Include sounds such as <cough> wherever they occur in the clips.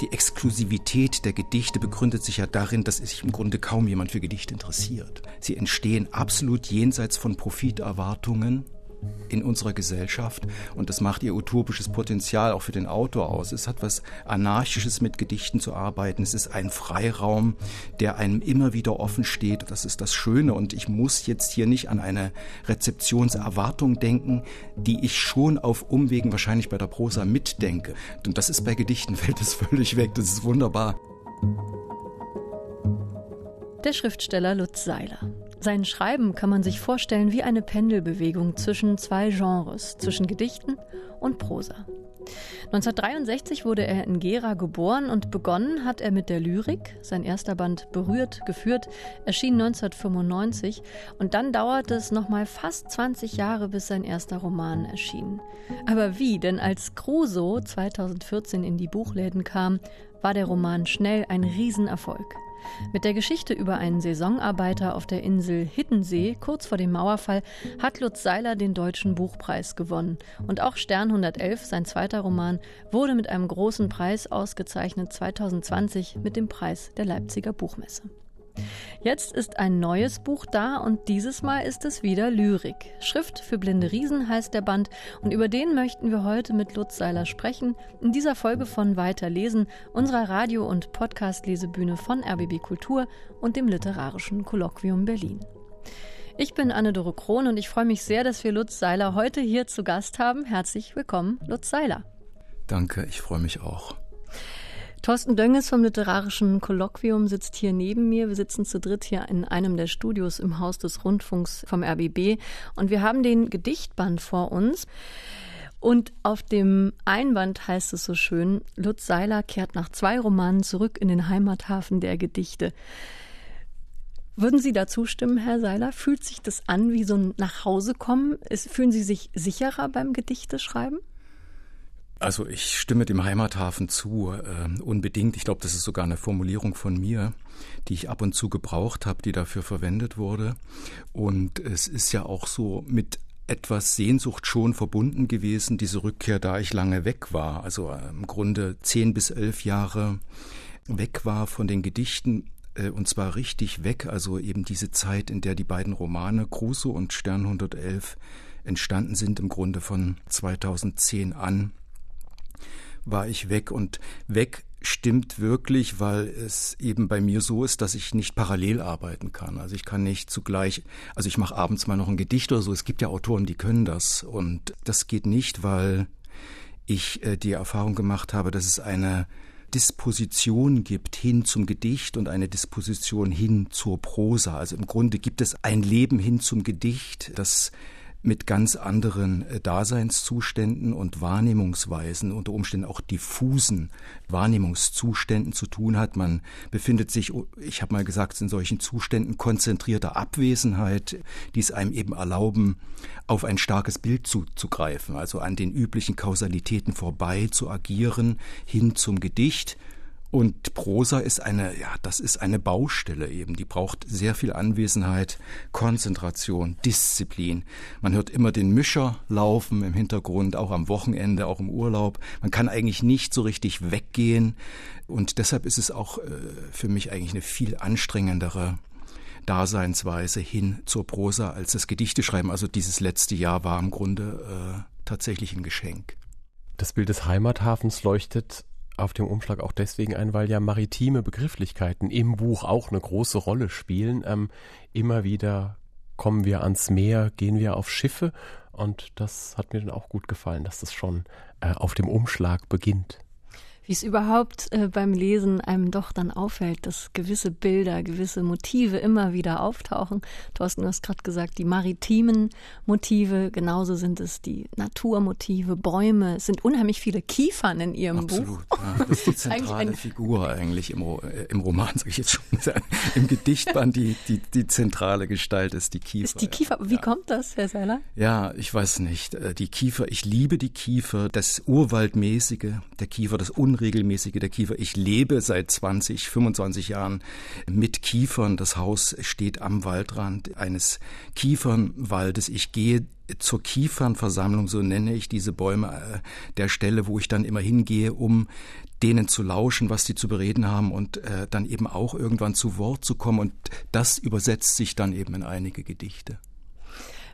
Die Exklusivität der Gedichte begründet sich ja darin, dass sich im Grunde kaum jemand für Gedichte interessiert. Sie entstehen absolut jenseits von Profiterwartungen in unserer Gesellschaft und das macht ihr utopisches Potenzial auch für den Autor aus. Es hat was Anarchisches mit Gedichten zu arbeiten. Es ist ein Freiraum, der einem immer wieder offen steht. Das ist das Schöne und ich muss jetzt hier nicht an eine Rezeptionserwartung denken, die ich schon auf Umwegen wahrscheinlich bei der Prosa mitdenke. Und das ist bei Gedichten <laughs> fällt es völlig weg. Das ist wunderbar. Der Schriftsteller Lutz Seiler. Sein Schreiben kann man sich vorstellen wie eine Pendelbewegung zwischen zwei Genres, zwischen Gedichten und Prosa. 1963 wurde er in Gera geboren und begonnen hat er mit der Lyrik. Sein erster Band Berührt, geführt erschien 1995 und dann dauerte es nochmal fast 20 Jahre, bis sein erster Roman erschien. Aber wie? Denn als Crusoe 2014 in die Buchläden kam, war der Roman schnell ein Riesenerfolg. Mit der Geschichte über einen Saisonarbeiter auf der Insel Hittensee kurz vor dem Mauerfall hat Lutz Seiler den Deutschen Buchpreis gewonnen. Und auch Stern 111, sein zweiter Roman, wurde mit einem großen Preis ausgezeichnet 2020 mit dem Preis der Leipziger Buchmesse. Jetzt ist ein neues Buch da und dieses Mal ist es wieder Lyrik. Schrift für blinde Riesen heißt der Band und über den möchten wir heute mit Lutz Seiler sprechen. In dieser Folge von Weiterlesen, unserer Radio- und Podcast-Lesebühne von RBB Kultur und dem Literarischen Kolloquium Berlin. Ich bin Anne-Dore Krohn und ich freue mich sehr, dass wir Lutz Seiler heute hier zu Gast haben. Herzlich willkommen, Lutz Seiler. Danke, ich freue mich auch. Thorsten Dönges vom Literarischen Kolloquium sitzt hier neben mir. Wir sitzen zu dritt hier in einem der Studios im Haus des Rundfunks vom RBB und wir haben den Gedichtband vor uns. Und auf dem Einband heißt es so schön, Lutz Seiler kehrt nach zwei Romanen zurück in den Heimathafen der Gedichte. Würden Sie dazu stimmen, Herr Seiler? Fühlt sich das an wie so ein Nachhausekommen? Fühlen Sie sich sicherer beim Gedichteschreiben? Also ich stimme dem Heimathafen zu, äh, unbedingt. Ich glaube, das ist sogar eine Formulierung von mir, die ich ab und zu gebraucht habe, die dafür verwendet wurde. Und es ist ja auch so mit etwas Sehnsucht schon verbunden gewesen, diese Rückkehr, da ich lange weg war. Also äh, im Grunde zehn bis elf Jahre weg war von den Gedichten äh, und zwar richtig weg, also eben diese Zeit, in der die beiden Romane Crusoe und Stern 111 entstanden sind, im Grunde von 2010 an war ich weg und weg stimmt wirklich, weil es eben bei mir so ist, dass ich nicht parallel arbeiten kann. Also ich kann nicht zugleich, also ich mache abends mal noch ein Gedicht oder so. Es gibt ja Autoren, die können das und das geht nicht, weil ich äh, die Erfahrung gemacht habe, dass es eine Disposition gibt hin zum Gedicht und eine Disposition hin zur Prosa. Also im Grunde gibt es ein Leben hin zum Gedicht, das mit ganz anderen äh, Daseinszuständen und Wahrnehmungsweisen, unter Umständen auch diffusen Wahrnehmungszuständen zu tun hat. Man befindet sich, oh, ich habe mal gesagt, in solchen Zuständen konzentrierter Abwesenheit, die es einem eben erlauben, auf ein starkes Bild zuzugreifen, also an den üblichen Kausalitäten vorbei zu agieren, hin zum Gedicht und Prosa ist eine, ja, das ist eine Baustelle eben. Die braucht sehr viel Anwesenheit, Konzentration, Disziplin. Man hört immer den Mischer laufen im Hintergrund, auch am Wochenende, auch im Urlaub. Man kann eigentlich nicht so richtig weggehen. Und deshalb ist es auch äh, für mich eigentlich eine viel anstrengendere Daseinsweise hin zur Prosa als das Gedichteschreiben. Also dieses letzte Jahr war im Grunde äh, tatsächlich ein Geschenk. Das Bild des Heimathafens leuchtet auf dem Umschlag auch deswegen ein, weil ja maritime Begrifflichkeiten im Buch auch eine große Rolle spielen. Ähm, immer wieder kommen wir ans Meer, gehen wir auf Schiffe und das hat mir dann auch gut gefallen, dass das schon äh, auf dem Umschlag beginnt wie es überhaupt äh, beim Lesen einem doch dann auffällt, dass gewisse Bilder, gewisse Motive immer wieder auftauchen. Thorsten, du hast gerade gesagt, die maritimen Motive, genauso sind es die Naturmotive, Bäume. Es sind unheimlich viele Kiefern in ihrem Absolut, Buch. Ja, <laughs> das ist die zentrale Figur eigentlich im, äh, im Roman, sage ich jetzt schon. Im Gedichtband die, die, die zentrale Gestalt ist die Kiefer. Ist die Kiefer, wie ja. kommt das, Herr Seiler? Ja, ich weiß nicht. Äh, die Kiefer, ich liebe die Kiefer, das Urwaldmäßige, der Kiefer, das Un unregelmäßige der Kiefer. Ich lebe seit 20, 25 Jahren mit Kiefern. Das Haus steht am Waldrand eines Kiefernwaldes. Ich gehe zur Kiefernversammlung, so nenne ich diese Bäume, äh, der Stelle, wo ich dann immer hingehe, um denen zu lauschen, was die zu bereden haben und äh, dann eben auch irgendwann zu Wort zu kommen. Und das übersetzt sich dann eben in einige Gedichte.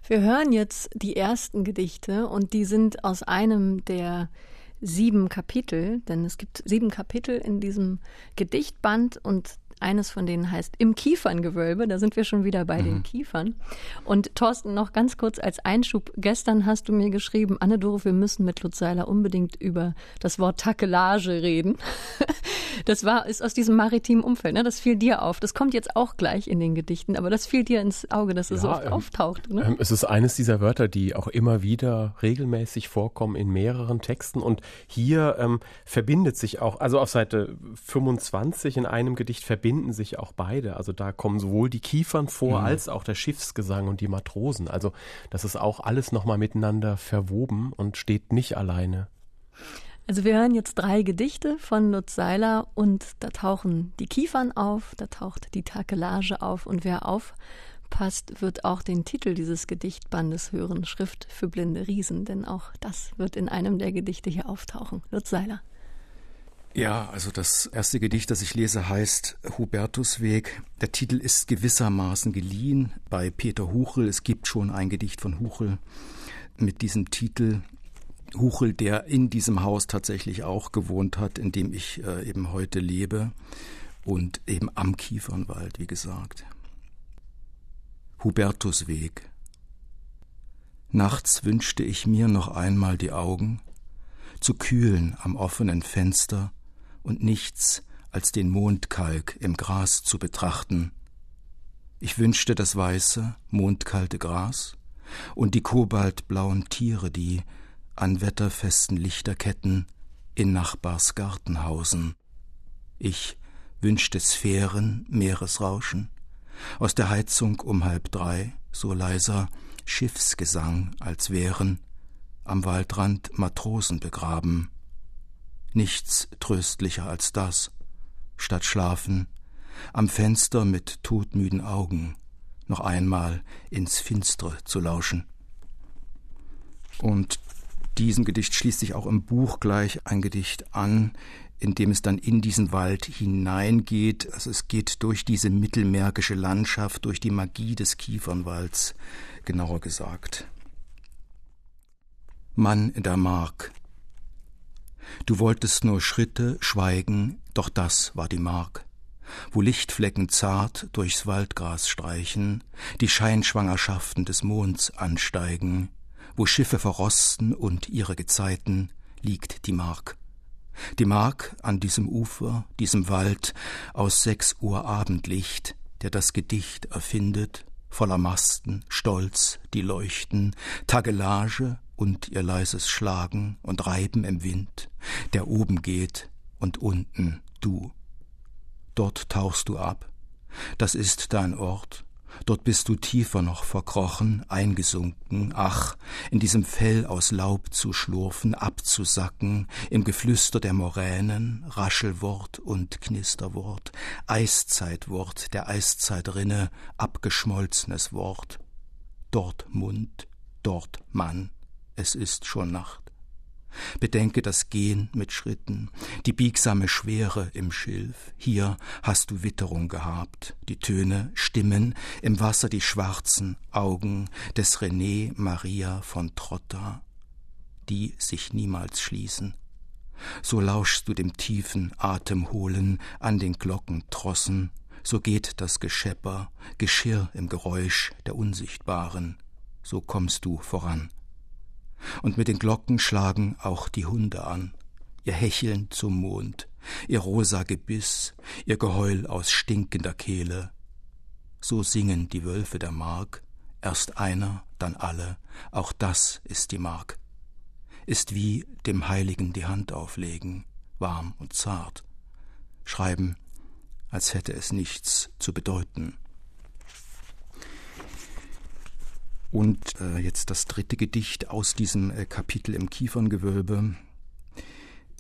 Wir hören jetzt die ersten Gedichte und die sind aus einem der sieben Kapitel, denn es gibt sieben Kapitel in diesem Gedichtband und eines von denen heißt Im Kieferngewölbe. Da sind wir schon wieder bei mhm. den Kiefern. Und Thorsten, noch ganz kurz als Einschub. Gestern hast du mir geschrieben, Anne-Doro, wir müssen mit Lutz Seiler unbedingt über das Wort Takelage reden. <laughs> Das war, ist aus diesem maritimen Umfeld. Ne? Das fiel dir auf. Das kommt jetzt auch gleich in den Gedichten, aber das fiel dir ins Auge, dass es ja, so oft ähm, auftaucht. Ne? Ähm, es ist eines dieser Wörter, die auch immer wieder regelmäßig vorkommen in mehreren Texten. Und hier ähm, verbindet sich auch, also auf Seite 25 in einem Gedicht verbindet verbinden sich auch beide. Also da kommen sowohl die Kiefern vor mhm. als auch der Schiffsgesang und die Matrosen. Also das ist auch alles nochmal miteinander verwoben und steht nicht alleine. Also wir hören jetzt drei Gedichte von Lutz Seiler und da tauchen die Kiefern auf, da taucht die Takelage auf und wer aufpasst, wird auch den Titel dieses Gedichtbandes hören, Schrift für blinde Riesen, denn auch das wird in einem der Gedichte hier auftauchen. Lutz Seiler. Ja, also das erste Gedicht, das ich lese, heißt Hubertusweg. Der Titel ist gewissermaßen geliehen bei Peter Huchel. Es gibt schon ein Gedicht von Huchel mit diesem Titel. Huchel, der in diesem Haus tatsächlich auch gewohnt hat, in dem ich äh, eben heute lebe und eben am Kiefernwald, wie gesagt. Hubertusweg. Nachts wünschte ich mir noch einmal die Augen zu kühlen am offenen Fenster und nichts als den Mondkalk im Gras zu betrachten. Ich wünschte das weiße, mondkalte Gras und die kobaltblauen Tiere, die an wetterfesten Lichterketten in Nachbars Garten hausen. Ich wünschte Sphären, Meeresrauschen, aus der Heizung um halb drei, so leiser Schiffsgesang, als wären am Waldrand Matrosen begraben, nichts tröstlicher als das, statt schlafen, am Fenster mit todmüden Augen noch einmal ins Finstre zu lauschen. Und diesem Gedicht schließt sich auch im Buch gleich ein Gedicht an, in dem es dann in diesen Wald hineingeht. Also es geht durch diese mittelmärkische Landschaft, durch die Magie des Kiefernwalds, genauer gesagt. Mann in der Mark, Du wolltest nur Schritte, schweigen, doch das war die Mark. Wo Lichtflecken zart durchs Waldgras streichen, die Scheinschwangerschaften des Monds ansteigen, wo Schiffe verrosten und ihre Gezeiten, liegt die Mark. Die Mark an diesem Ufer, diesem Wald aus sechs Uhr Abendlicht, der das Gedicht erfindet, voller Masten, Stolz, die leuchten, Tagelage, und ihr leises Schlagen und Reiben im Wind, der oben geht und unten du. Dort tauchst du ab, das ist dein Ort, dort bist du tiefer noch verkrochen, eingesunken, ach, in diesem Fell aus Laub zu schlurfen, abzusacken, im Geflüster der Moränen, Raschelwort und Knisterwort, Eiszeitwort der Eiszeitrinne, abgeschmolzenes Wort, dort Mund, dort Mann, es ist schon Nacht. Bedenke das Gehen mit Schritten, die biegsame Schwere im Schilf. Hier hast du Witterung gehabt, die Töne, Stimmen, im Wasser die schwarzen Augen des René Maria von Trotta, die sich niemals schließen. So lauschst du dem tiefen Atemholen an den Glockentrossen, so geht das Geschepper, Geschirr im Geräusch der Unsichtbaren, so kommst du voran und mit den Glocken schlagen auch die Hunde an, ihr Hecheln zum Mond, ihr rosa Gebiss, ihr Geheul aus stinkender Kehle. So singen die Wölfe der Mark, erst einer, dann alle, auch das ist die Mark. Ist wie dem Heiligen die Hand auflegen, warm und zart, schreiben, als hätte es nichts zu bedeuten. Und äh, jetzt das dritte Gedicht aus diesem äh, Kapitel im Kieferngewölbe.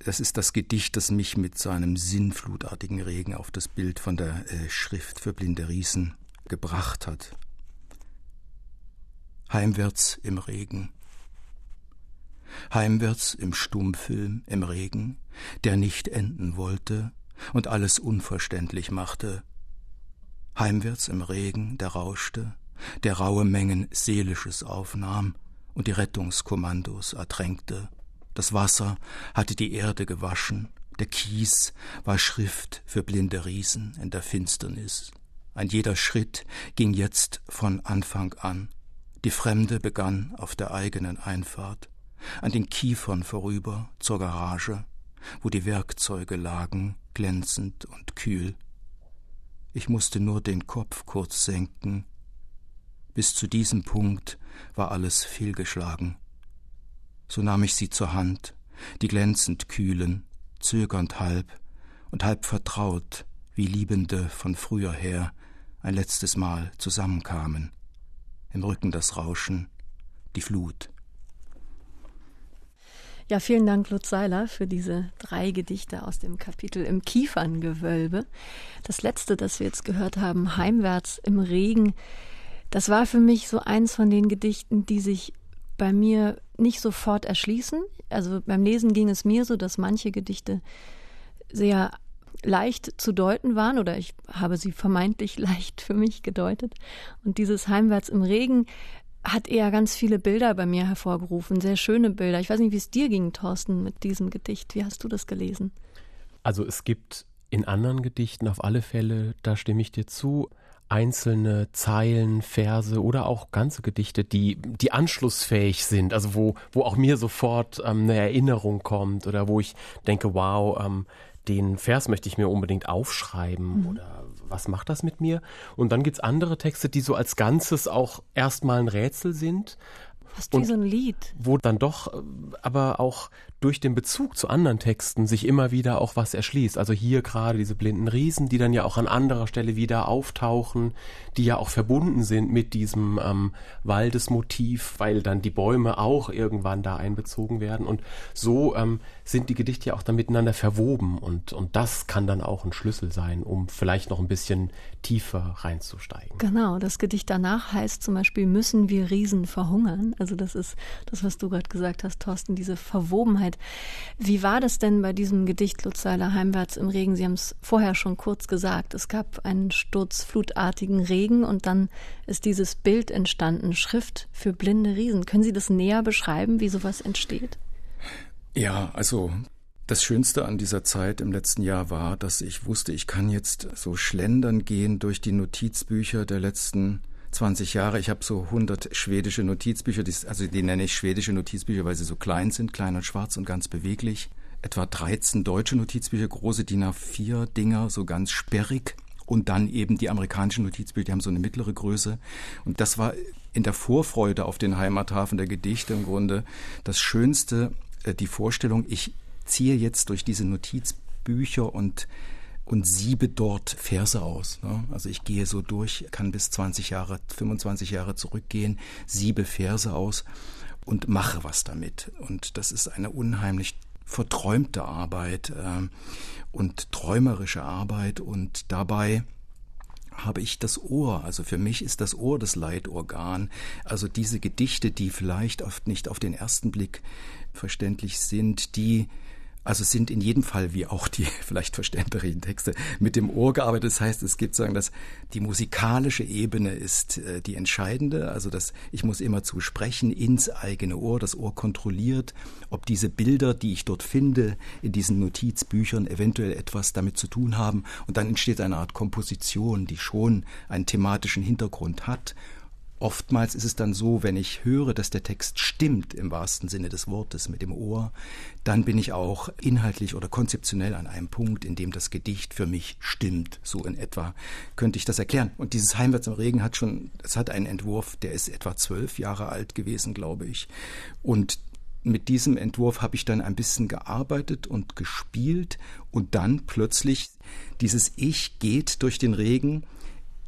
das ist das Gedicht, das mich mit seinem sinnflutartigen Regen auf das Bild von der äh, Schrift für blinde Riesen gebracht hat. Heimwärts im Regen. Heimwärts im Stummfilm im Regen, der nicht enden wollte und alles unverständlich machte. Heimwärts im Regen, der rauschte, der raue Mengen Seelisches aufnahm und die Rettungskommandos ertränkte. Das Wasser hatte die Erde gewaschen, der Kies war Schrift für blinde Riesen in der Finsternis. Ein jeder Schritt ging jetzt von Anfang an. Die Fremde begann auf der eigenen Einfahrt, an den Kiefern vorüber zur Garage, wo die Werkzeuge lagen, glänzend und kühl. Ich musste nur den Kopf kurz senken. Bis zu diesem Punkt war alles fehlgeschlagen. So nahm ich sie zur Hand, die glänzend kühlen, zögernd halb und halb vertraut, wie Liebende von früher her ein letztes Mal zusammenkamen. Im Rücken das Rauschen, die Flut. Ja, vielen Dank, Lutz Seiler, für diese drei Gedichte aus dem Kapitel im Kieferngewölbe. Das letzte, das wir jetzt gehört haben, Heimwärts im Regen, das war für mich so eins von den Gedichten, die sich bei mir nicht sofort erschließen. Also beim Lesen ging es mir so, dass manche Gedichte sehr leicht zu deuten waren oder ich habe sie vermeintlich <laughs> leicht für mich gedeutet. Und dieses Heimwärts im Regen hat eher ganz viele Bilder bei mir hervorgerufen, sehr schöne Bilder. Ich weiß nicht, wie es dir ging, Thorsten, mit diesem Gedicht. Wie hast du das gelesen? Also es gibt in anderen Gedichten auf alle Fälle, da stimme ich dir zu, einzelne Zeilen, Verse oder auch ganze Gedichte, die, die anschlussfähig sind, also wo, wo auch mir sofort ähm, eine Erinnerung kommt oder wo ich denke, wow, ähm, den Vers möchte ich mir unbedingt aufschreiben mhm. oder was macht das mit mir? Und dann gibt es andere Texte, die so als Ganzes auch erstmal ein Rätsel sind. Fast wie so ein Lied. Wo dann doch äh, aber auch durch den Bezug zu anderen Texten sich immer wieder auch was erschließt. Also hier gerade diese blinden Riesen, die dann ja auch an anderer Stelle wieder auftauchen, die ja auch verbunden sind mit diesem ähm, Waldesmotiv, weil dann die Bäume auch irgendwann da einbezogen werden. Und so ähm, sind die Gedichte ja auch dann miteinander verwoben und, und das kann dann auch ein Schlüssel sein, um vielleicht noch ein bisschen tiefer reinzusteigen. Genau, das Gedicht danach heißt zum Beispiel, müssen wir Riesen verhungern? Also das ist das, was du gerade gesagt hast, Thorsten, diese Verwobenheit Zeit. Wie war das denn bei diesem Gedicht Lutzweiler Heimwärts im Regen? Sie haben es vorher schon kurz gesagt. Es gab einen sturzflutartigen Regen und dann ist dieses Bild entstanden, Schrift für blinde Riesen. Können Sie das näher beschreiben, wie sowas entsteht? Ja, also das Schönste an dieser Zeit im letzten Jahr war, dass ich wusste, ich kann jetzt so schlendern gehen durch die Notizbücher der letzten 20 Jahre. Ich habe so 100 schwedische Notizbücher, die, also die nenne ich schwedische Notizbücher, weil sie so klein sind, klein und schwarz und ganz beweglich. Etwa 13 deutsche Notizbücher, große DIN A4 Dinger, so ganz sperrig. Und dann eben die amerikanischen Notizbücher, die haben so eine mittlere Größe. Und das war in der Vorfreude auf den Heimathafen der Gedichte im Grunde das Schönste, äh, die Vorstellung, ich ziehe jetzt durch diese Notizbücher und und siebe dort Verse aus. Ne? Also ich gehe so durch, kann bis 20 Jahre, 25 Jahre zurückgehen, siebe Verse aus und mache was damit. Und das ist eine unheimlich verträumte Arbeit äh, und träumerische Arbeit und dabei habe ich das Ohr. Also für mich ist das Ohr das Leitorgan. Also diese Gedichte, die vielleicht oft nicht auf den ersten Blick verständlich sind, die also sind in jedem Fall, wie auch die <laughs> vielleicht verständlichen Texte, mit dem Ohr gearbeitet. Das heißt, es gibt sagen, dass die musikalische Ebene ist äh, die entscheidende. Also dass ich muss immer zu sprechen ins eigene Ohr. Das Ohr kontrolliert, ob diese Bilder, die ich dort finde, in diesen Notizbüchern eventuell etwas damit zu tun haben. Und dann entsteht eine Art Komposition, die schon einen thematischen Hintergrund hat Oftmals ist es dann so, wenn ich höre, dass der Text stimmt im wahrsten Sinne des Wortes mit dem Ohr, dann bin ich auch inhaltlich oder konzeptionell an einem Punkt, in dem das Gedicht für mich stimmt. So in etwa könnte ich das erklären. Und dieses Heimwärts im Regen hat schon, es hat einen Entwurf, der ist etwa zwölf Jahre alt gewesen, glaube ich. Und mit diesem Entwurf habe ich dann ein bisschen gearbeitet und gespielt und dann plötzlich dieses Ich geht durch den Regen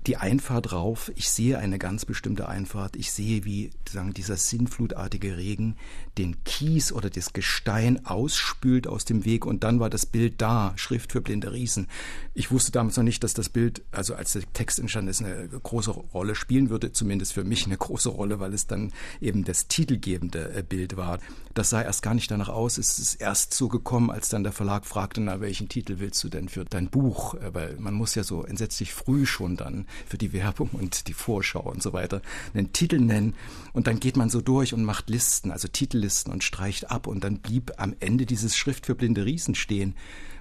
die Einfahrt rauf, ich sehe eine ganz bestimmte Einfahrt. Ich sehe, wie sagen, dieser sinnflutartige Regen den Kies oder das Gestein ausspült aus dem Weg und dann war das Bild da, Schrift für blinde Riesen. Ich wusste damals noch nicht, dass das Bild, also als der Text entstanden ist, eine große Rolle spielen würde, zumindest für mich eine große Rolle, weil es dann eben das titelgebende äh, Bild war. Das sah erst gar nicht danach aus. Es ist erst so gekommen, als dann der Verlag fragte, na, welchen Titel willst du denn für dein Buch? Äh, weil man muss ja so entsetzlich früh schon dann für die Werbung und die Vorschau und so weiter einen Titel nennen. Und dann geht man so durch und macht Listen, also Titellisten und streicht ab. Und dann blieb am Ende dieses Schrift für blinde Riesen stehen.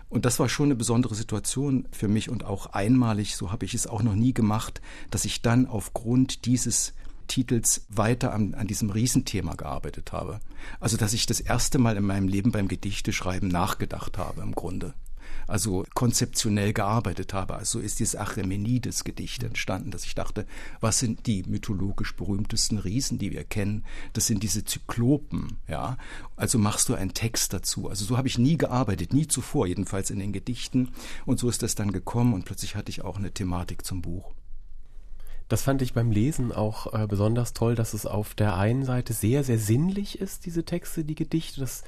Und das war schon eine besondere Situation für mich und auch einmalig, so habe ich es auch noch nie gemacht, dass ich dann aufgrund dieses Titels weiter an, an diesem Riesenthema gearbeitet habe. Also dass ich das erste Mal in meinem Leben beim Gedichteschreiben nachgedacht habe im Grunde also konzeptionell gearbeitet habe. Also ist dieses Achämenides-Gedicht entstanden, dass ich dachte, was sind die mythologisch berühmtesten Riesen, die wir kennen? Das sind diese Zyklopen, ja. Also machst du einen Text dazu. Also so habe ich nie gearbeitet, nie zuvor, jedenfalls in den Gedichten. Und so ist das dann gekommen und plötzlich hatte ich auch eine Thematik zum Buch. Das fand ich beim Lesen auch äh, besonders toll, dass es auf der einen Seite sehr, sehr sinnlich ist, diese Texte, die Gedichte. Das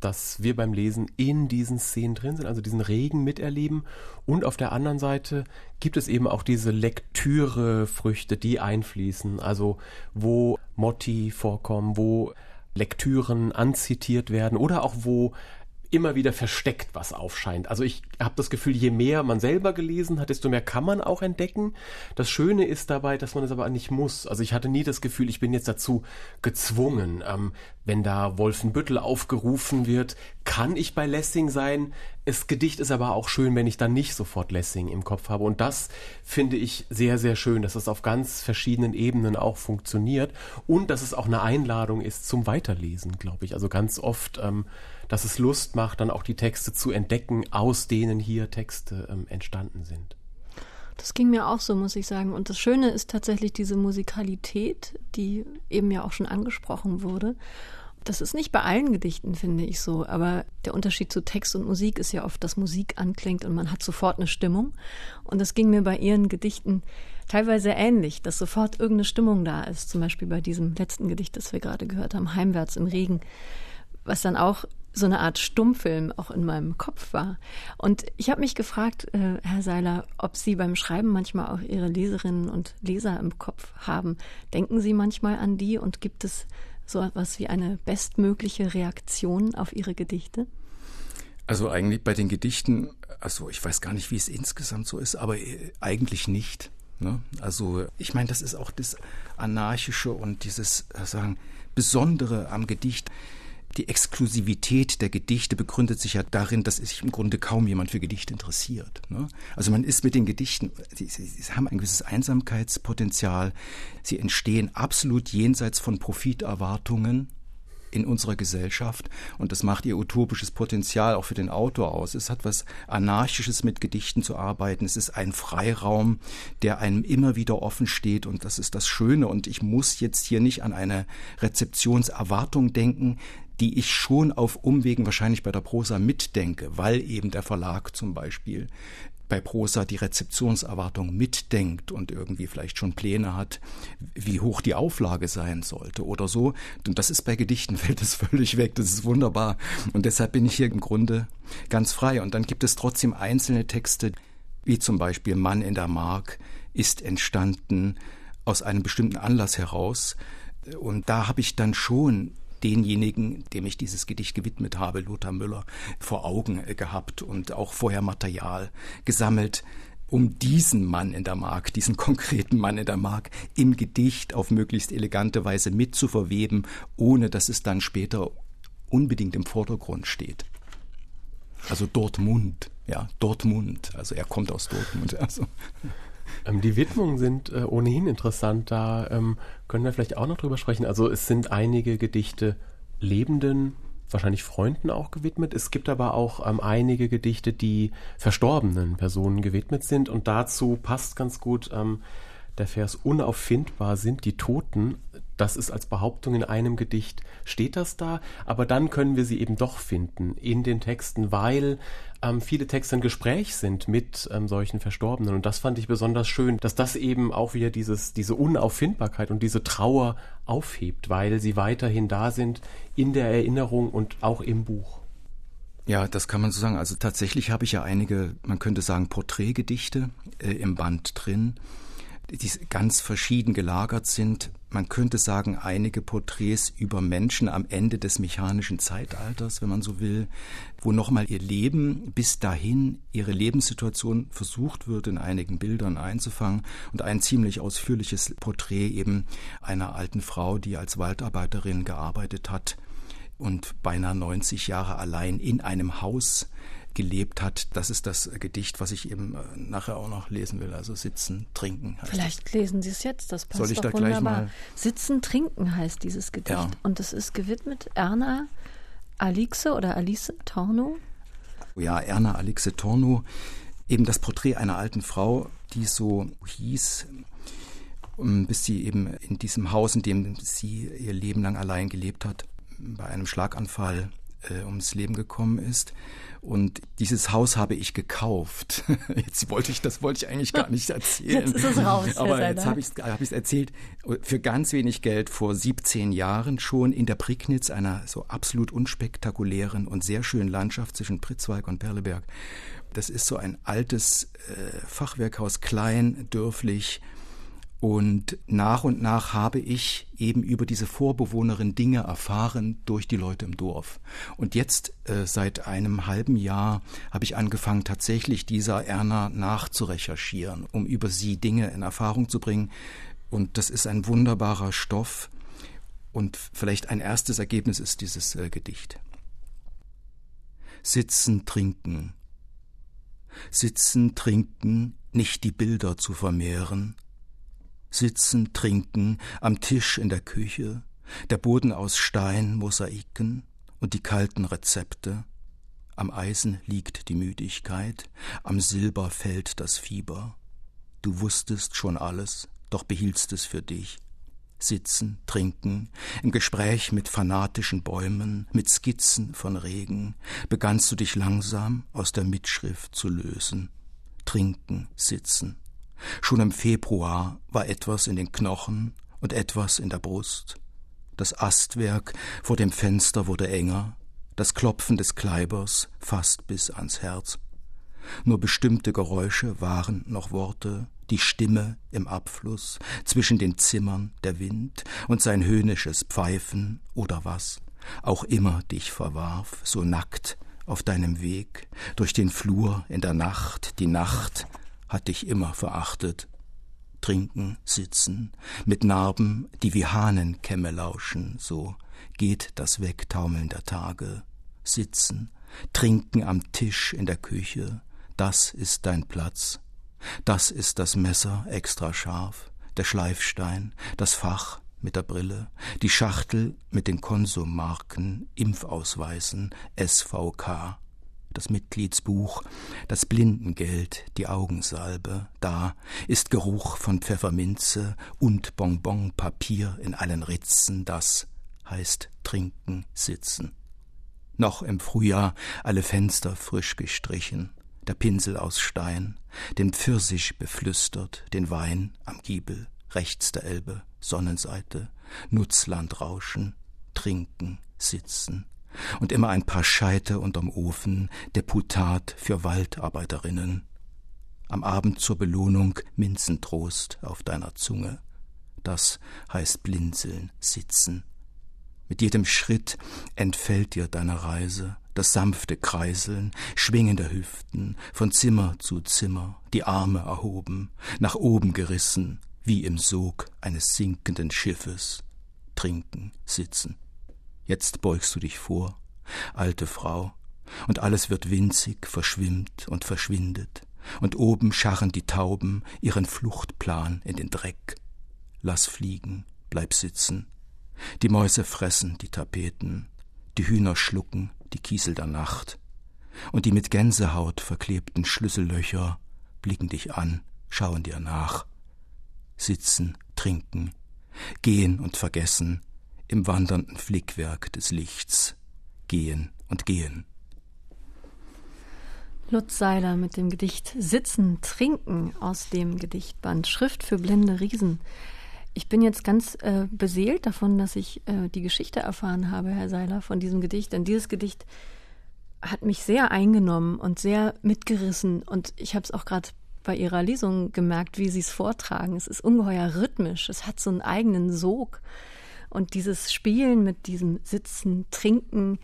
dass wir beim Lesen in diesen Szenen drin sind, also diesen Regen miterleben. Und auf der anderen Seite gibt es eben auch diese Lektürefrüchte, die einfließen, also wo Motti vorkommen, wo Lektüren anzitiert werden oder auch wo immer wieder versteckt was aufscheint. Also ich habe das Gefühl, je mehr man selber gelesen hat, desto mehr kann man auch entdecken. Das Schöne ist dabei, dass man es aber nicht muss. Also ich hatte nie das Gefühl, ich bin jetzt dazu gezwungen. Ähm, wenn da Wolfenbüttel aufgerufen wird, kann ich bei Lessing sein. Das Gedicht ist aber auch schön, wenn ich dann nicht sofort Lessing im Kopf habe. Und das finde ich sehr, sehr schön, dass es auf ganz verschiedenen Ebenen auch funktioniert und dass es auch eine Einladung ist zum Weiterlesen, glaube ich. Also ganz oft ähm, dass es Lust macht, dann auch die Texte zu entdecken, aus denen hier Texte ähm, entstanden sind. Das ging mir auch so, muss ich sagen. Und das Schöne ist tatsächlich diese Musikalität, die eben ja auch schon angesprochen wurde. Das ist nicht bei allen Gedichten, finde ich so, aber der Unterschied zu Text und Musik ist ja oft, dass Musik anklingt und man hat sofort eine Stimmung. Und das ging mir bei ihren Gedichten teilweise ähnlich, dass sofort irgendeine Stimmung da ist. Zum Beispiel bei diesem letzten Gedicht, das wir gerade gehört haben, Heimwärts im Regen, was dann auch so eine Art Stummfilm auch in meinem Kopf war. Und ich habe mich gefragt, äh, Herr Seiler, ob Sie beim Schreiben manchmal auch Ihre Leserinnen und Leser im Kopf haben. Denken Sie manchmal an die und gibt es so etwas wie eine bestmögliche Reaktion auf Ihre Gedichte? Also eigentlich bei den Gedichten, also ich weiß gar nicht, wie es insgesamt so ist, aber äh, eigentlich nicht. Ne? Also ich meine, das ist auch das Anarchische und dieses äh, sagen Besondere am Gedicht die Exklusivität der Gedichte begründet sich ja darin, dass sich im Grunde kaum jemand für Gedichte interessiert. Ne? Also man ist mit den Gedichten, sie, sie, sie haben ein gewisses Einsamkeitspotenzial, sie entstehen absolut jenseits von Profiterwartungen in unserer Gesellschaft und das macht ihr utopisches Potenzial auch für den Autor aus. Es hat was Anarchisches mit Gedichten zu arbeiten. Es ist ein Freiraum, der einem immer wieder offen steht und das ist das Schöne und ich muss jetzt hier nicht an eine Rezeptionserwartung denken die ich schon auf Umwegen wahrscheinlich bei der Prosa mitdenke, weil eben der Verlag zum Beispiel bei Prosa die Rezeptionserwartung mitdenkt und irgendwie vielleicht schon Pläne hat, wie hoch die Auflage sein sollte oder so. Und das ist bei Gedichten <laughs> fällt es völlig weg. Das ist wunderbar. Und deshalb bin ich hier im Grunde ganz frei. Und dann gibt es trotzdem einzelne Texte, wie zum Beispiel Mann in der Mark ist entstanden aus einem bestimmten Anlass heraus. Und da habe ich dann schon denjenigen, dem ich dieses Gedicht gewidmet habe, Lothar Müller, vor Augen äh, gehabt und auch vorher Material gesammelt, um diesen Mann in der Mark, diesen <laughs> konkreten Mann in der Mark im Gedicht auf möglichst elegante Weise mitzuverweben, ohne dass es dann später unbedingt im Vordergrund steht. Also Dortmund, ja, Dortmund, also er kommt aus Dortmund. <laughs> Also. Ähm, die Widmungen sind äh, ohnehin interessant. Da ähm, können wir vielleicht auch noch drüber sprechen. Also es sind einige Gedichte lebenden, wahrscheinlich Freunden auch gewidmet. Es gibt aber auch ähm, einige Gedichte, die verstorbenen Personen gewidmet sind. Und dazu passt ganz gut ähm, der Vers Unauffindbar sind die Toten. Das ist als Behauptung in einem Gedicht, steht das da, aber dann können wir sie eben doch finden in den Texten, weil ähm, viele Texte ein Gespräch sind mit ähm, solchen Verstorbenen. Und das fand ich besonders schön, dass das eben auch wieder dieses, diese Unauffindbarkeit und diese Trauer aufhebt, weil sie weiterhin da sind in der Erinnerung und auch im Buch. Ja, das kann man so sagen. Also tatsächlich habe ich ja einige, man könnte sagen, Porträtgedichte äh, im Band drin, die ganz verschieden gelagert sind. Man könnte sagen, einige Porträts über Menschen am Ende des mechanischen Zeitalters, wenn man so will, wo nochmal ihr Leben bis dahin, ihre Lebenssituation versucht wird, in einigen Bildern einzufangen. Und ein ziemlich ausführliches Porträt eben einer alten Frau, die als Waldarbeiterin gearbeitet hat und beinahe 90 Jahre allein in einem Haus gelebt hat. Das ist das Gedicht, was ich eben äh, nachher auch noch lesen will. Also Sitzen, Trinken. Vielleicht das. lesen Sie es jetzt, das passt Soll ich doch da wunderbar. Gleich mal Sitzen, Trinken heißt dieses Gedicht. Ja. Und es ist gewidmet Erna Alixe oder Alice Torno. Ja, Erna Alixe Torno. Eben das Porträt einer alten Frau, die so hieß, bis sie eben in diesem Haus, in dem sie ihr Leben lang allein gelebt hat, bei einem Schlaganfall äh, ums Leben gekommen ist. Und dieses Haus habe ich gekauft. <laughs> Jetzt wollte ich, das wollte ich eigentlich gar nicht <laughs> erzählen. Jetzt ist es raus. Aber jetzt habe ich es hab erzählt. Für ganz wenig Geld vor 17 Jahren schon in der Prignitz, einer so absolut unspektakulären und sehr schönen Landschaft zwischen Pritzweig und Perleberg. Das ist so ein altes äh, Fachwerkhaus, klein, dörflich, und nach und nach habe ich eben über diese Vorbewohnerin Dinge erfahren durch die Leute im Dorf. Und jetzt, äh, seit einem halben Jahr, habe ich angefangen, tatsächlich dieser Erna nachzurecherchieren, um über sie Dinge in Erfahrung zu bringen. Und das ist ein wunderbarer Stoff. Und vielleicht ein erstes Ergebnis ist dieses äh, Gedicht. Sitzen, trinken. Sitzen, trinken, nicht die Bilder zu vermehren, sitzen, trinken, am Tisch in der Küche, der Boden aus Stein, Mosaiken und die kalten Rezepte. Am Eisen liegt die Müdigkeit, am Silber fällt das Fieber. Du wusstest schon alles, doch behieltst es für dich. Sitzen, trinken, im Gespräch mit fanatischen Bäumen, mit Skizzen von Regen, begannst du dich langsam aus der Mitschrift zu lösen. Trinken, sitzen, Schon im Februar war etwas in den Knochen und etwas in der Brust. Das Astwerk vor dem Fenster wurde enger, das Klopfen des Kleibers fast bis ans Herz. Nur bestimmte Geräusche waren noch Worte, die Stimme im Abfluss, zwischen den Zimmern der Wind und sein höhnisches Pfeifen oder was auch immer dich verwarf, so nackt auf deinem Weg, durch den Flur in der Nacht, die Nacht hat dich immer verachtet. Trinken, sitzen, mit Narben, die wie Hahnenkämme lauschen, so geht das Wegtaumeln der Tage. Sitzen, trinken am Tisch in der Küche, das ist dein Platz. Das ist das Messer extra scharf, der Schleifstein, das Fach mit der Brille, die Schachtel mit den Konsummarken, Impfausweisen, SVK, das Mitgliedsbuch, das Blindengeld, die Augensalbe, da ist Geruch von Pfefferminze und Bonbonpapier in allen Ritzen, das heißt trinken, sitzen. Noch im Frühjahr alle Fenster frisch gestrichen, der Pinsel aus Stein, den Pfirsich beflüstert, den Wein am Giebel, rechts der Elbe, Sonnenseite, Nutzland rauschen, trinken, sitzen, und immer ein paar Scheite unterm Ofen, Deputat für Waldarbeiterinnen. Am Abend zur Belohnung Minzentrost auf deiner Zunge. Das heißt blinzeln, sitzen. Mit jedem Schritt entfällt dir deine Reise, das sanfte Kreiseln, schwingender Hüften, von Zimmer zu Zimmer, die Arme erhoben, nach oben gerissen, wie im Sog eines sinkenden Schiffes, trinken, sitzen. Jetzt beugst du dich vor, alte Frau, und alles wird winzig, verschwimmt und verschwindet, und oben scharren die Tauben ihren Fluchtplan in den Dreck. Lass fliegen, bleib sitzen. Die Mäuse fressen die Tapeten, die Hühner schlucken die Kiesel der Nacht, und die mit Gänsehaut verklebten Schlüssellöcher blicken dich an, schauen dir nach. Sitzen, trinken, gehen und vergessen im wandernden Flickwerk des Lichts, gehen und gehen. Lutz Seiler mit dem Gedicht Sitzen, Trinken aus dem Gedichtband Schrift für blinde Riesen. Ich bin jetzt ganz äh, beseelt davon, dass ich äh, die Geschichte erfahren habe, Herr Seiler, von diesem Gedicht. Denn dieses Gedicht hat mich sehr eingenommen und sehr mitgerissen. Und ich habe es auch gerade bei Ihrer Lesung gemerkt, wie Sie es vortragen. Es ist ungeheuer rhythmisch. Es hat so einen eigenen Sog. Und dieses Spielen mit diesem Sitzen, Trinken,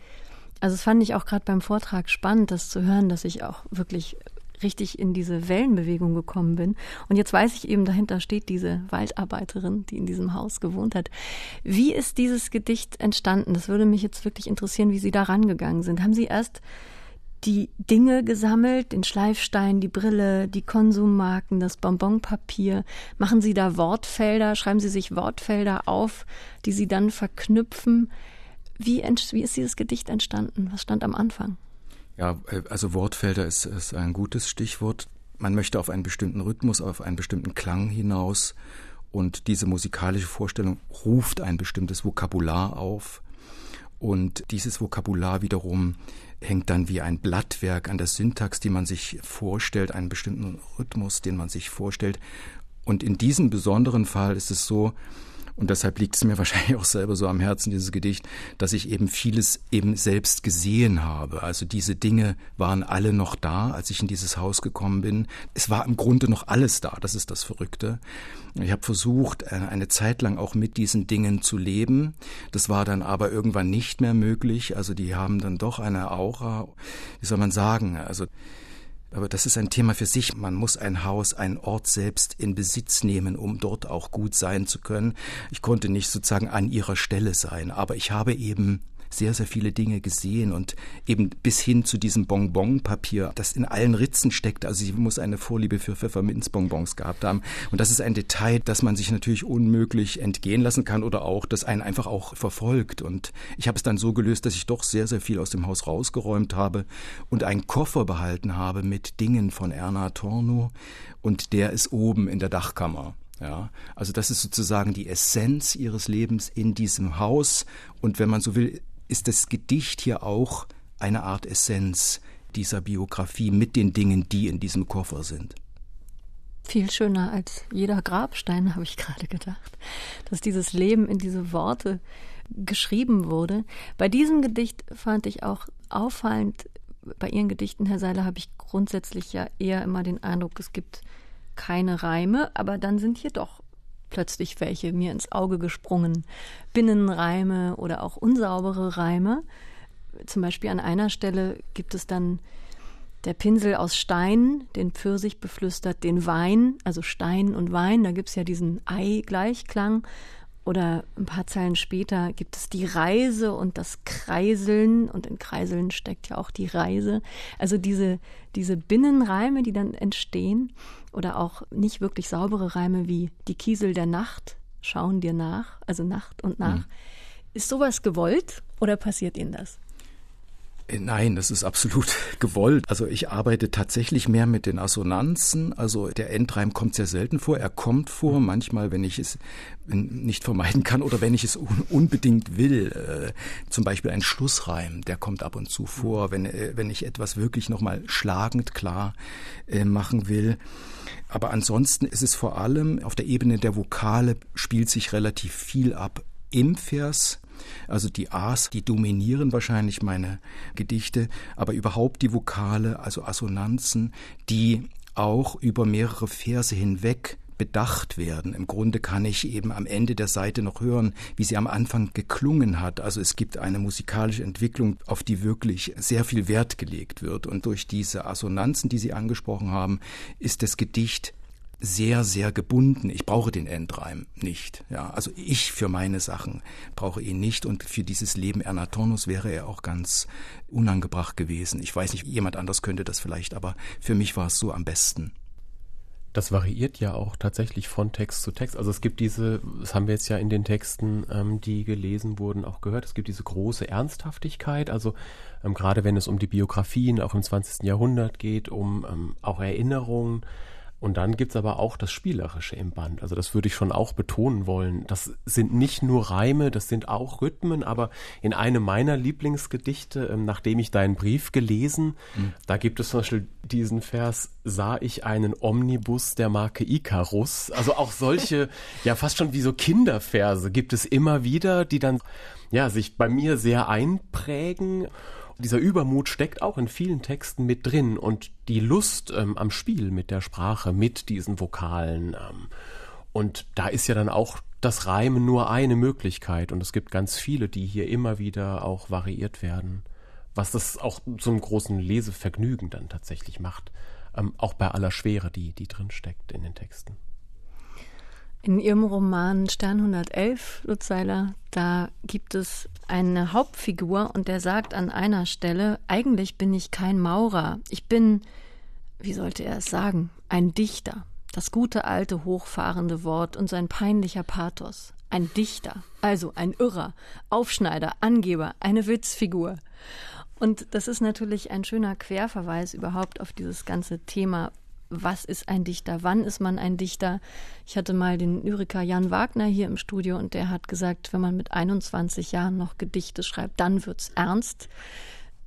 also es fand ich auch gerade beim Vortrag spannend, das zu hören, dass ich auch wirklich richtig in diese Wellenbewegung gekommen bin. Und jetzt weiß ich eben, dahinter steht diese Waldarbeiterin, die in diesem Haus gewohnt hat. Wie ist dieses Gedicht entstanden? Das würde mich jetzt wirklich interessieren, wie Sie da rangegangen sind. Haben Sie erst die Dinge gesammelt, den Schleifstein, die Brille, die Konsummarken, das Bonbonpapier? Machen Sie da Wortfelder? Schreiben Sie sich Wortfelder auf, die Sie dann verknüpfen? Wie, wie ist dieses Gedicht entstanden? Was stand am Anfang? Ja, äh, also Wortfelder ist, ist ein gutes Stichwort. Man möchte auf einen bestimmten Rhythmus, auf einen bestimmten Klang hinaus. Und diese musikalische Vorstellung ruft ein bestimmtes Vokabular auf. Und dieses Vokabular wiederum hängt dann wie ein Blattwerk an der Syntax, die man sich vorstellt, einen bestimmten Rhythmus, den man sich vorstellt. Und in diesem besonderen Fall ist es so, und deshalb liegt es mir <laughs> wahrscheinlich auch selber so am Herzen, dieses Gedicht, dass ich eben vieles eben selbst gesehen habe. Also diese Dinge waren alle noch da, als ich in dieses Haus gekommen bin. Es war im Grunde noch alles da, das ist das Verrückte. Ich habe versucht, äh, eine Zeit lang auch mit diesen Dingen zu leben. Das war dann aber irgendwann nicht mehr möglich. Also die haben dann doch eine Aura, wie soll man sagen, also aber das ist ein Thema für sich. Man muss ein Haus, einen Ort selbst in Besitz nehmen, um dort auch gut sein zu können. Ich konnte nicht sozusagen an ihrer Stelle sein, aber ich habe eben sehr, sehr viele Dinge gesehen und eben bis hin zu diesem Bonbonpapier, das in allen Ritzen steckt. Also sie muss eine Vorliebe für Pfefferminzbonbons gehabt haben. Und das ist ein Detail, das man sich natürlich unmöglich entgehen lassen kann oder auch, das einen einfach auch verfolgt. Und ich habe es dann so gelöst, dass ich doch sehr, sehr viel aus dem Haus rausgeräumt habe und einen Koffer behalten habe mit Dingen von Erna Torno und der ist oben in der Dachkammer. Ja, also das ist sozusagen die Essenz ihres Lebens in diesem Haus und wenn man so will, ist das Gedicht hier auch eine Art Essenz dieser Biografie mit den Dingen, die in diesem Koffer sind. Viel schöner als jeder Grabstein, habe ich gerade gedacht, dass dieses Leben in diese Worte geschrieben wurde. Bei diesem Gedicht fand ich auch auffallend, bei Ihren Gedichten, Herr Seiler, habe ich grundsätzlich ja eher immer den Eindruck, es gibt keine Reime, aber dann sind hier doch plötzlich welche mir ins Auge gesprungen. Binnenreime oder auch unsaubere Reime. Zum Beispiel an einer Stelle gibt es dann der Pinsel aus Stein, den Pfirsich beflüstert den Wein, also Stein und Wein, da gibt es ja diesen Ei-Gleichklang. Oder ein paar Zeilen später gibt es die Reise und das Kreiseln und in Kreiseln steckt ja auch die Reise. Also diese, diese Binnenreime, die dann entstehen oder auch nicht wirklich saubere Reime wie die Kiesel der Nacht schauen dir nach, also Nacht und nach. Mhm. Ist sowas gewollt oder passiert Ihnen das? Äh, nein, das ist absolut <laughs> gewollt. Also ich arbeite tatsächlich mehr mit den Assonanzen. Also der Endreim kommt sehr selten vor. Er kommt vor, mhm. manchmal, wenn ich es nicht vermeiden kann oder wenn ich es un unbedingt will. Äh, zum Beispiel ein Schlussreim, der kommt ab und zu vor, wenn, äh, wenn ich etwas wirklich nochmal schlagend klar machen will. Aber ansonsten ist es vor allem auf der Ebene der Vokale spielt sich relativ viel ab im Vers also die A's, die dominieren wahrscheinlich meine Gedichte, aber überhaupt die Vokale, also Assonanzen, die auch über mehrere Verse hinweg bedacht werden. Im Grunde kann ich eben am Ende der Seite noch hören, wie sie am Anfang geklungen hat. Also es gibt eine musikalische Entwicklung, auf die wirklich sehr viel Wert gelegt wird. Und durch diese Assonanzen, die Sie angesprochen haben, ist das Gedicht sehr, sehr gebunden. Ich brauche den Endreim nicht. Ja, also ich für meine Sachen brauche ihn nicht und für dieses Leben Ernatonus wäre er auch ganz unangebracht gewesen. Ich weiß nicht, jemand anders könnte das vielleicht, aber für mich war es so am besten. Das variiert ja auch tatsächlich von Text zu Text. Also es gibt diese, das haben wir jetzt ja in den Texten, ähm, die gelesen wurden, auch gehört. Es gibt diese große Ernsthaftigkeit. Also ähm, gerade wenn es um die Biografien auch im 20. Jahrhundert geht, um ähm, auch Erinnerungen, Und dann gibt's aber auch das Spielerische im Band. Also das würde ich schon auch betonen wollen. Das sind nicht nur Reime, das sind auch Rhythmen, aber in einem meiner Lieblingsgedichte, ähm, nachdem ich deinen Brief gelesen, mhm. da gibt es zum Beispiel diesen Vers, sah ich einen Omnibus der Marke Icarus. Also auch solche, <laughs> ja fast schon wie so Kinderverse gibt es immer wieder, die dann ja sich bei mir sehr einprägen dieser Übermut steckt auch in vielen Texten mit drin und die Lust ähm, am Spiel mit der Sprache, mit diesen Vokalen. Ähm, und da ist ja dann auch das Reimen nur eine Möglichkeit und es gibt ganz viele, die hier immer wieder auch variiert werden, was das auch zum großen Lesevergnügen dann tatsächlich macht, ähm, auch bei aller Schwere, die, die drin steckt in den Texten. In Ihrem Roman Stern 111, Lutz Seiler, da gibt es eine Hauptfigur und der sagt an einer Stelle, eigentlich bin ich kein Maurer, ich bin, wie sollte er es sagen, ein Dichter. Das gute alte hochfahrende Wort und sein peinlicher Pathos. Ein Dichter, also ein Irrer, Aufschneider, Angeber, eine Witzfigur. Und das ist natürlich ein schöner Querverweis überhaupt auf dieses ganze Thema was ist ein Dichter, wann ist man ein Dichter. Ich hatte mal den Lyriker Jan Wagner hier im Studio und der hat gesagt, wenn man mit 21 Jahren noch Gedichte schreibt, dann wird's ernst.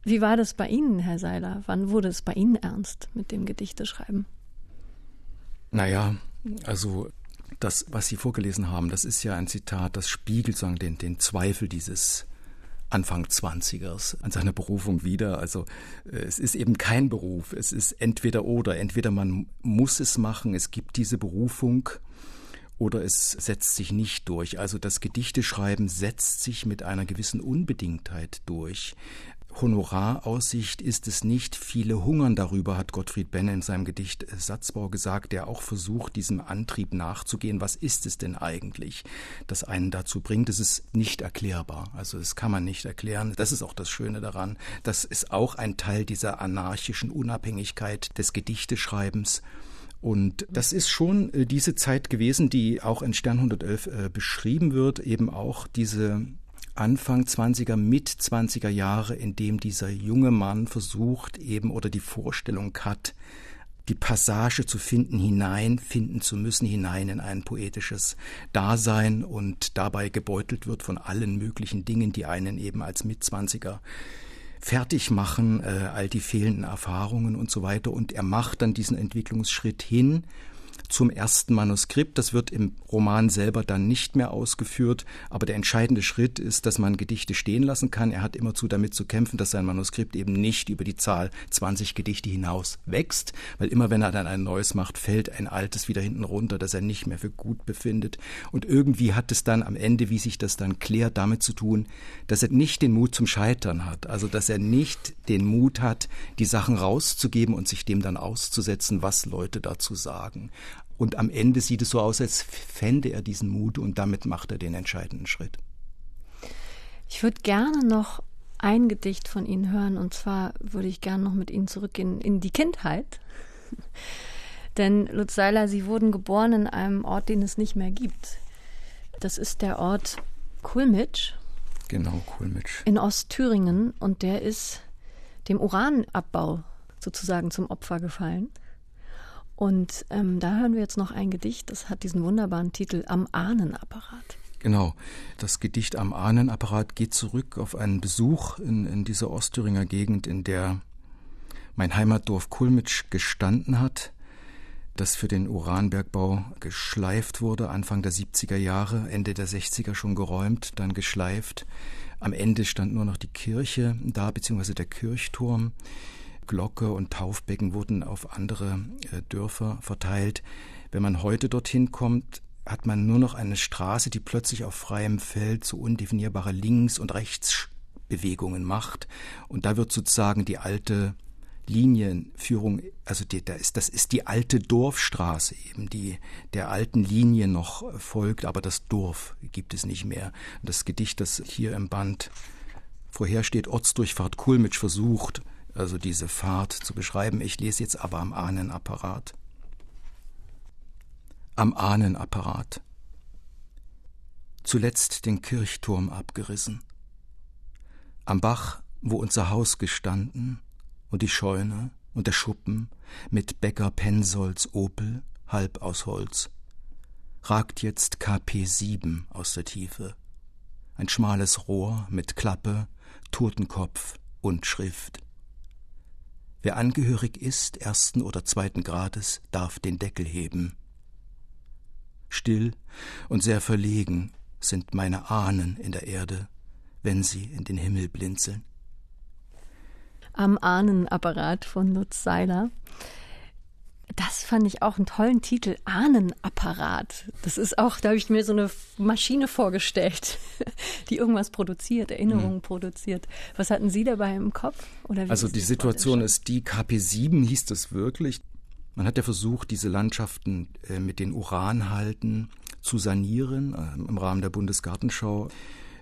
Wie war das bei Ihnen, Herr Seiler? Wann wurde es bei Ihnen ernst mit dem Gedichteschreiben? Naja, also das, was Sie vorgelesen haben, das ist ja ein Zitat, das spiegelt sagen, den, den Zweifel dieses Anfang 20ers an seiner Berufung wieder. Also äh, es ist eben kein Beruf, es ist entweder oder. Entweder man muss es machen, es gibt diese Berufung oder es setzt sich nicht durch. Also das Gedichteschreiben setzt sich mit einer gewissen Unbedingtheit durch. Honoraraussicht ist es nicht. Viele hungern darüber, hat Gottfried Benn in seinem Gedicht äh, Satzbau gesagt, der auch versucht, diesem Antrieb nachzugehen. Was ist es denn eigentlich, das einen dazu bringt? Es ist nicht erklärbar. Also das kann man nicht erklären. Das ist auch das Schöne daran. Das ist auch ein Teil dieser anarchischen Unabhängigkeit des Gedichteschreibens. Und das ist schon äh, diese Zeit gewesen, die auch in Stern 111 äh, beschrieben wird, eben auch diese Anfang 20er, mit 20er Jahre, in dem dieser junge Mann versucht eben oder die Vorstellung hat, die Passage zu finden, hinein finden zu müssen, hinein in ein poetisches Dasein und dabei gebeutelt wird von allen möglichen Dingen, die einen eben als Mitzwanziger fertig machen, äh, all die fehlenden Erfahrungen und so weiter. Und er macht dann diesen Entwicklungsschritt hin zum ersten Manuskript. Das wird im Roman selber dann nicht mehr ausgeführt, aber der entscheidende Schritt ist, dass man Gedichte stehen lassen kann. Er hat immerzu damit zu kämpfen, dass sein Manuskript eben nicht über die Zahl 20 Gedichte hinaus wächst, weil immer wenn er dann ein neues macht, fällt ein altes wieder hinten runter, das er nicht mehr für gut befindet. Und irgendwie hat es dann am Ende, wie sich das dann klärt, damit zu tun, dass er nicht den Mut zum Scheitern hat, also dass er nicht den Mut hat, die Sachen rauszugeben und sich dem dann auszusetzen, was Leute dazu sagen. Und am Ende sieht es so aus, als fände er diesen Mut und damit macht er den entscheidenden Schritt. Ich würde gerne noch ein Gedicht von Ihnen hören und zwar würde ich gerne noch mit Ihnen zurückgehen in die Kindheit. <laughs> Denn Lutz Seiler, Sie wurden geboren in einem Ort, den es nicht mehr gibt. Das ist der Ort Kulmitsch. Genau, Kulmitsch. In Ostthüringen und der ist dem Uranabbau sozusagen zum Opfer gefallen. Und ähm, da hören wir jetzt noch ein Gedicht, das hat diesen wunderbaren Titel Am Ahnenapparat. Genau. Das Gedicht am Ahnenapparat geht zurück auf einen Besuch in, in dieser Ostthüringer Gegend, in der mein Heimatdorf Kulmitsch gestanden hat, das für den Uranbergbau geschleift wurde, Anfang der 70er Jahre, Ende der 60er schon geräumt, dann geschleift. Am Ende stand nur noch die Kirche da, beziehungsweise der Kirchturm. Glocke und Taufbecken wurden auf andere äh, Dörfer verteilt. Wenn man heute dorthin kommt, hat man nur noch eine Straße, die plötzlich auf freiem Feld so undefinierbare Links- und Rechtsbewegungen macht. Und da wird sozusagen die alte Linienführung, also die, da ist, das ist die alte Dorfstraße eben, die der alten Linie noch folgt, aber das Dorf gibt es nicht mehr. Das Gedicht, das hier im Band vorhersteht, Ortsdurchfahrt Kulmitsch versucht, also diese Fahrt zu beschreiben. Ich lese jetzt aber am Ahnenapparat. Am Ahnenapparat. Zuletzt den Kirchturm abgerissen. Am Bach, wo unser Haus gestanden und die Scheune und der Schuppen mit Bäcker Pensolds Opel, halb aus Holz, ragt jetzt KP 7 aus der Tiefe. Ein schmales Rohr mit Klappe, Totenkopf und Schrift. Wer angehörig ist, ersten oder zweiten Grades, darf den Deckel heben. Still und sehr verlegen sind meine Ahnen in der Erde, wenn sie in den Himmel blinzeln. Am Ahnenapparat von Lutz Seiler. Das fand ich auch einen tollen Titel, Ahnenapparat. Das ist auch, da habe ich mir so eine Maschine vorgestellt, <laughs> die irgendwas produziert, Erinnerungen hm. produziert. Was hatten Sie dabei im Kopf? also die Situation ist die, KP7 hieß das wirklich. Man hat ja versucht, diese Landschaften äh, mit den Uranhalten zu sanieren äh, im Rahmen der Bundesgartenschau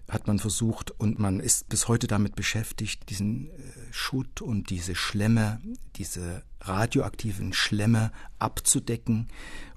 hat man versucht und man ist bis heute damit beschäftigt, diesen äh, Schutt und diese Schlemme, diese radioaktiven Schlemme abzudecken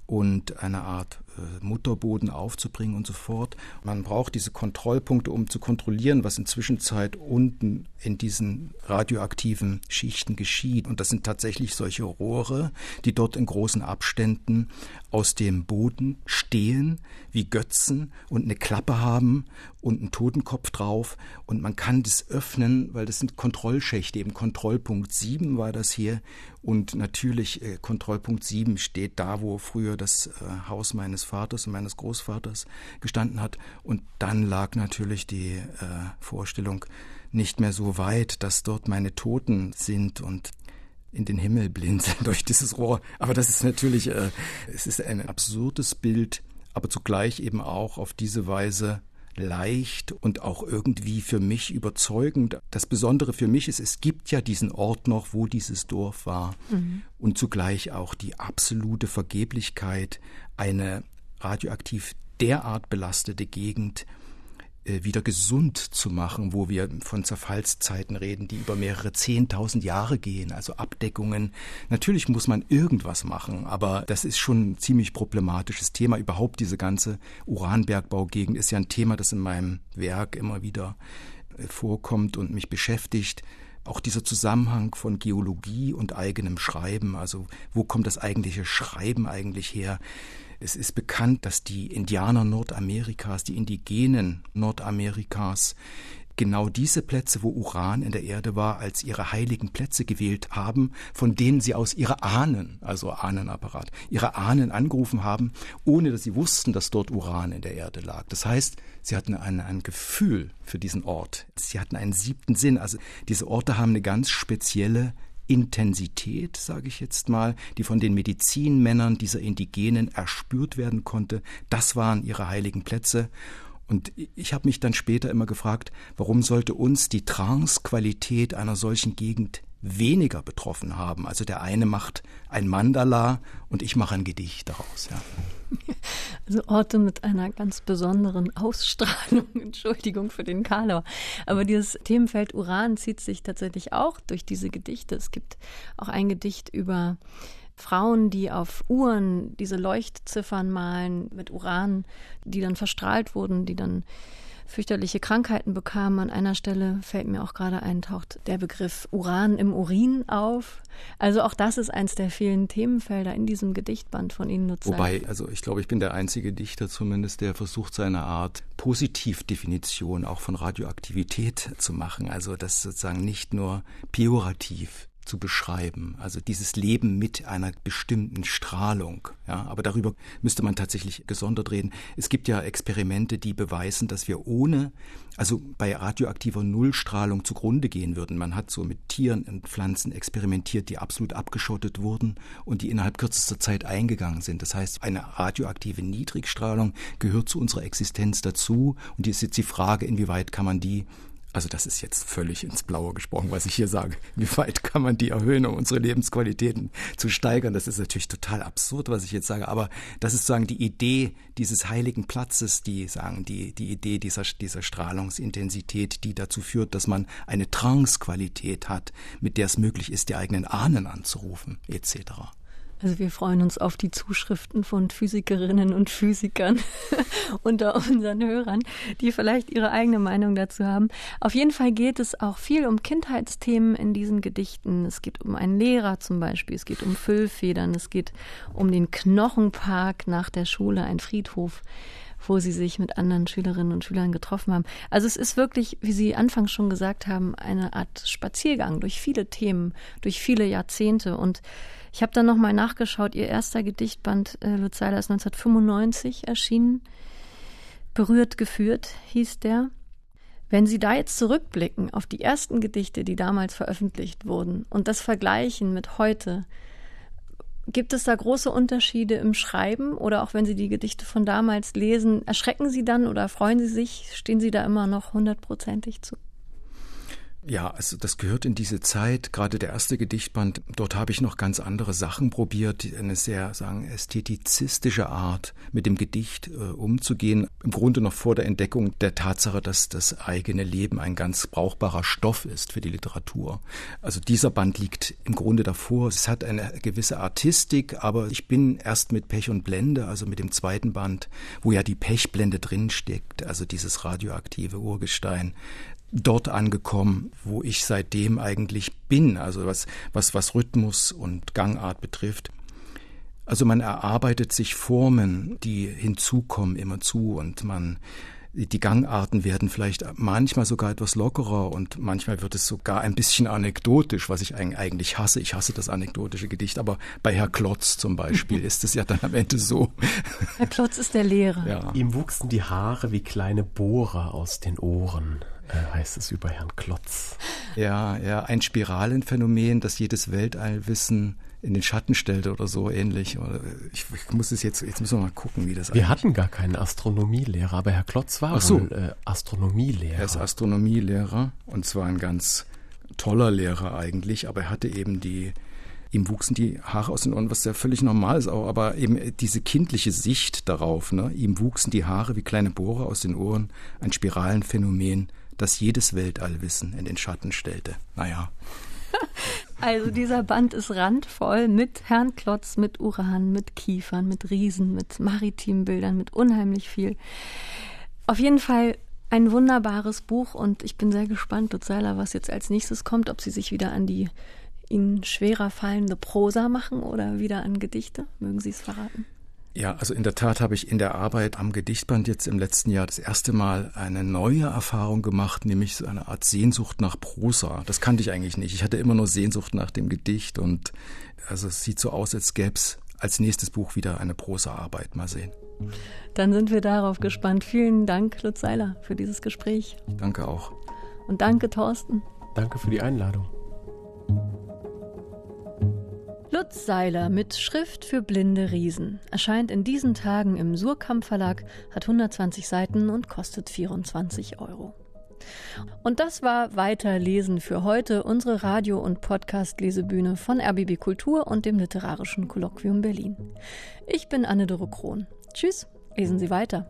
und eine Art Mutterboden aufzubringen und so fort. Man braucht diese Kontrollpunkte, um zu kontrollieren, was in Zwischenzeit unten in diesen radioaktiven Schichten geschieht. Und das sind tatsächlich solche Rohre, die dort in großen Abständen aus dem Boden stehen, wie Götzen und eine Klappe haben und einen Totenkopf drauf. Und man kann das öffnen, weil das sind Kontrollschächte. Eben Kontrollpunkt 7 war das hier. Und natürlich äh, Kontrollpunkt 7 steht da, wo früher das äh, Haus meines Vaters und meines Großvaters gestanden hat. Und dann lag natürlich die äh, Vorstellung nicht mehr so weit, dass dort meine Toten sind und in den Himmel blinzeln <laughs> durch dieses Rohr. Aber das ist natürlich, äh, es ist ein absurdes Bild, aber zugleich eben auch auf diese Weise leicht und auch irgendwie für mich überzeugend. Das Besondere für mich ist, es gibt ja diesen Ort noch, wo dieses Dorf war mhm. und zugleich auch die absolute Vergeblichkeit, eine radioaktiv derart belastete Gegend äh, wieder gesund zu machen, wo wir von Zerfallszeiten reden, die über mehrere Zehntausend Jahre gehen, also Abdeckungen. Natürlich muss man irgendwas machen, aber das ist schon ein ziemlich problematisches Thema. Überhaupt diese ganze Uranbergbaugegend ist ja ein Thema, das in meinem Werk immer wieder äh, vorkommt und mich beschäftigt auch dieser Zusammenhang von Geologie und eigenem Schreiben, also wo kommt das eigentliche Schreiben eigentlich her? Es ist bekannt, dass die Indianer Nordamerikas, die Indigenen Nordamerikas, genau diese Plätze, wo Uran in der Erde war, als ihre heiligen Plätze gewählt haben, von denen sie aus ihre Ahnen, also Ahnenapparat, ihre Ahnen angerufen haben, ohne dass sie wussten, dass dort Uran in der Erde lag. Das heißt, sie hatten ein, ein Gefühl für diesen Ort. Sie hatten einen siebten Sinn. Also diese Orte haben eine ganz spezielle Intensität, sage ich jetzt mal, die von den Medizinmännern dieser Indigenen erspürt werden konnte. Das waren ihre heiligen Plätze. Und ich habe mich dann später immer gefragt, warum sollte uns die Trance-Qualität einer solchen Gegend weniger betroffen haben. Also der eine macht ein Mandala und ich mache ein Gedicht daraus. Ja. <laughs> Also Orte mit einer ganz besonderen Ausstrahlung. <laughs> Entschuldigung für den Karlauer. Aber dieses Themenfeld Uran zieht sich tatsächlich auch durch diese Gedichte. Es gibt auch ein Gedicht über Frauen, die auf Uhren diese Leuchtziffern malen mit Uran, die dann verstrahlt wurden, die dann fürchterliche Krankheiten bekamen. An einer Stelle fällt mir auch gerade ein, taucht der Begriff Uran im Urin auf. Also auch das ist eins der vielen Themenfelder in diesem Gedichtband von Ihnen Nutzer. Wobei, also ich glaube, ich bin der einzige Dichter zumindest, der versucht, seine Art Positivdefinition auch von Radioaktivität zu machen. Also das sozusagen nicht nur pejorativ zu beschreiben. Also dieses Leben mit einer bestimmten Strahlung. Ja, aber darüber müsste man tatsächlich gesondert reden. Es gibt ja Experimente, die beweisen, dass wir ohne, also bei radioaktiver Nullstrahlung zugrunde gehen würden. Man hat so mit Tieren und Pflanzen experimentiert, die absolut abgeschottet wurden und die innerhalb kürzester Zeit eingegangen sind. Das heißt, eine radioaktive Niedrigstrahlung gehört zu unserer Existenz dazu. Und hier ist jetzt die Frage, inwieweit kann man die also das ist jetzt völlig ins Blaue gesprochen, was ich hier sage. Wie weit kann man die erhöhen, um unsere Lebensqualitäten zu steigern? Das ist natürlich total absurd, was ich jetzt sage. Aber das ist sozusagen die Idee dieses heiligen Platzes, die sagen, die, die Idee dieser, dieser Strahlungsintensität, die dazu führt, dass man eine Trancequalität hat, mit der es möglich ist, die eigenen Ahnen anzurufen, etc. Also wir freuen uns auf die Zuschriften von Physikerinnen und Physikern <laughs> unter unseren Hörern, die vielleicht ihre eigene Meinung dazu haben. Auf jeden Fall geht es auch viel um Kindheitsthemen in diesen Gedichten. Es geht um einen Lehrer zum Beispiel, es geht um Füllfedern, es geht um den Knochenpark nach der Schule, ein Friedhof wo sie sich mit anderen Schülerinnen und Schülern getroffen haben. Also es ist wirklich, wie Sie anfangs schon gesagt haben, eine Art Spaziergang durch viele Themen, durch viele Jahrzehnte und ich habe dann nochmal nachgeschaut, ihr erster Gedichtband äh, Lutzeiler ist 1995 erschienen. Berührt geführt hieß der. Wenn Sie da jetzt zurückblicken auf die ersten Gedichte, die damals veröffentlicht wurden und das vergleichen mit heute, gibt es da große Unterschiede im Schreiben oder auch wenn Sie die Gedichte von damals lesen, erschrecken Sie dann oder freuen Sie sich? Stehen Sie da immer noch hundertprozentig zu? Ja, also das gehört in diese Zeit, gerade der erste Gedichtband, dort habe ich noch ganz andere Sachen probiert, eine sehr, sagen, ästhetizistische Art mit dem Gedicht äh, umzugehen. Im Grunde noch vor der Entdeckung der Tatsache, dass das eigene Leben ein ganz brauchbarer Stoff ist für die Literatur. Also dieser Band liegt im Grunde davor. Es hat eine gewisse Artistik, aber ich bin erst mit Pech und Blende, also mit dem zweiten Band, wo ja die Pechblende drinsteckt, also dieses radioaktive Urgestein, dort angekommen, wo ich seitdem eigentlich bin, also was, was, was Rhythmus und Gangart betrifft. Also man erarbeitet sich Formen, die hinzukommen immer zu und man die Gangarten werden vielleicht manchmal sogar etwas lockerer und manchmal wird es sogar ein bisschen anekdotisch, was ich eigentlich hasse. Ich hasse das anekdotische Gedicht, aber bei Herr Klotz zum Beispiel <laughs> ist es ja dann am Ende so. Herr Klotz ist der Lehrer. Ja. Ihm wuchsen die Haare wie kleine Bohrer aus den Ohren heißt es über Herrn Klotz. Ja, ja, ein Spiralenphänomen, das jedes Weltallwissen in den Schatten stellt oder so ähnlich. Ich, ich, muss es jetzt, jetzt müssen wir mal gucken, wie das Wir hatten gar keinen Astronomielehrer, aber Herr Klotz war Ach so. wohl äh, Astronomielehrer. Er ist Astronomielehrer und zwar ein ganz toller Lehrer eigentlich, aber er hatte eben die ihm wuchsen die Haare aus den Ohren, was ja völlig normal ist, auch, aber eben diese kindliche Sicht darauf, ne? ihm wuchsen die Haare wie kleine Bohrer aus den Ohren, ein Spiralenphänomen, das jedes Weltallwissen in den Schatten stellte. Naja. <laughs> Also dieser Band ist randvoll mit Herrn Klotz, mit Uran, mit Kiefern, mit Riesen, mit maritimen Bildern, mit unheimlich viel. Auf jeden Fall ein wunderbares Buch und ich bin sehr gespannt, Lutzeiler, was jetzt als nächstes kommt, ob Sie sich wieder an die Ihnen schwerer fallende Prosa machen oder wieder an Gedichte. Mögen Sie es verraten? Ja, also in der Tat habe ich in der Arbeit am Gedichtband jetzt im letzten Jahr das erste Mal eine neue Erfahrung gemacht, nämlich so eine Art Sehnsucht nach Prosa. Das kannte ich eigentlich nicht. Ich hatte immer nur Sehnsucht nach dem Gedicht und also es sieht so aus, als gäbe es als nächstes Buch wieder eine Prosaarbeit. Mal sehen. Dann sind wir darauf gespannt. Vielen Dank, Lutz Seiler, für dieses Gespräch. Danke auch. Und danke, Thorsten. Danke für die Einladung. Lutz Seiler mit Schrift für blinde Riesen erscheint in diesen Tagen im Surkamp Verlag, hat 120 Seiten und kostet 24 Euro. Und das war Weiterlesen für heute, unsere Radio- und Podcast-Lesebühne von RBB Kultur und dem Literarischen Kolloquium Berlin. Ich bin Anne-Dore Krohn. Tschüss, lesen Sie weiter.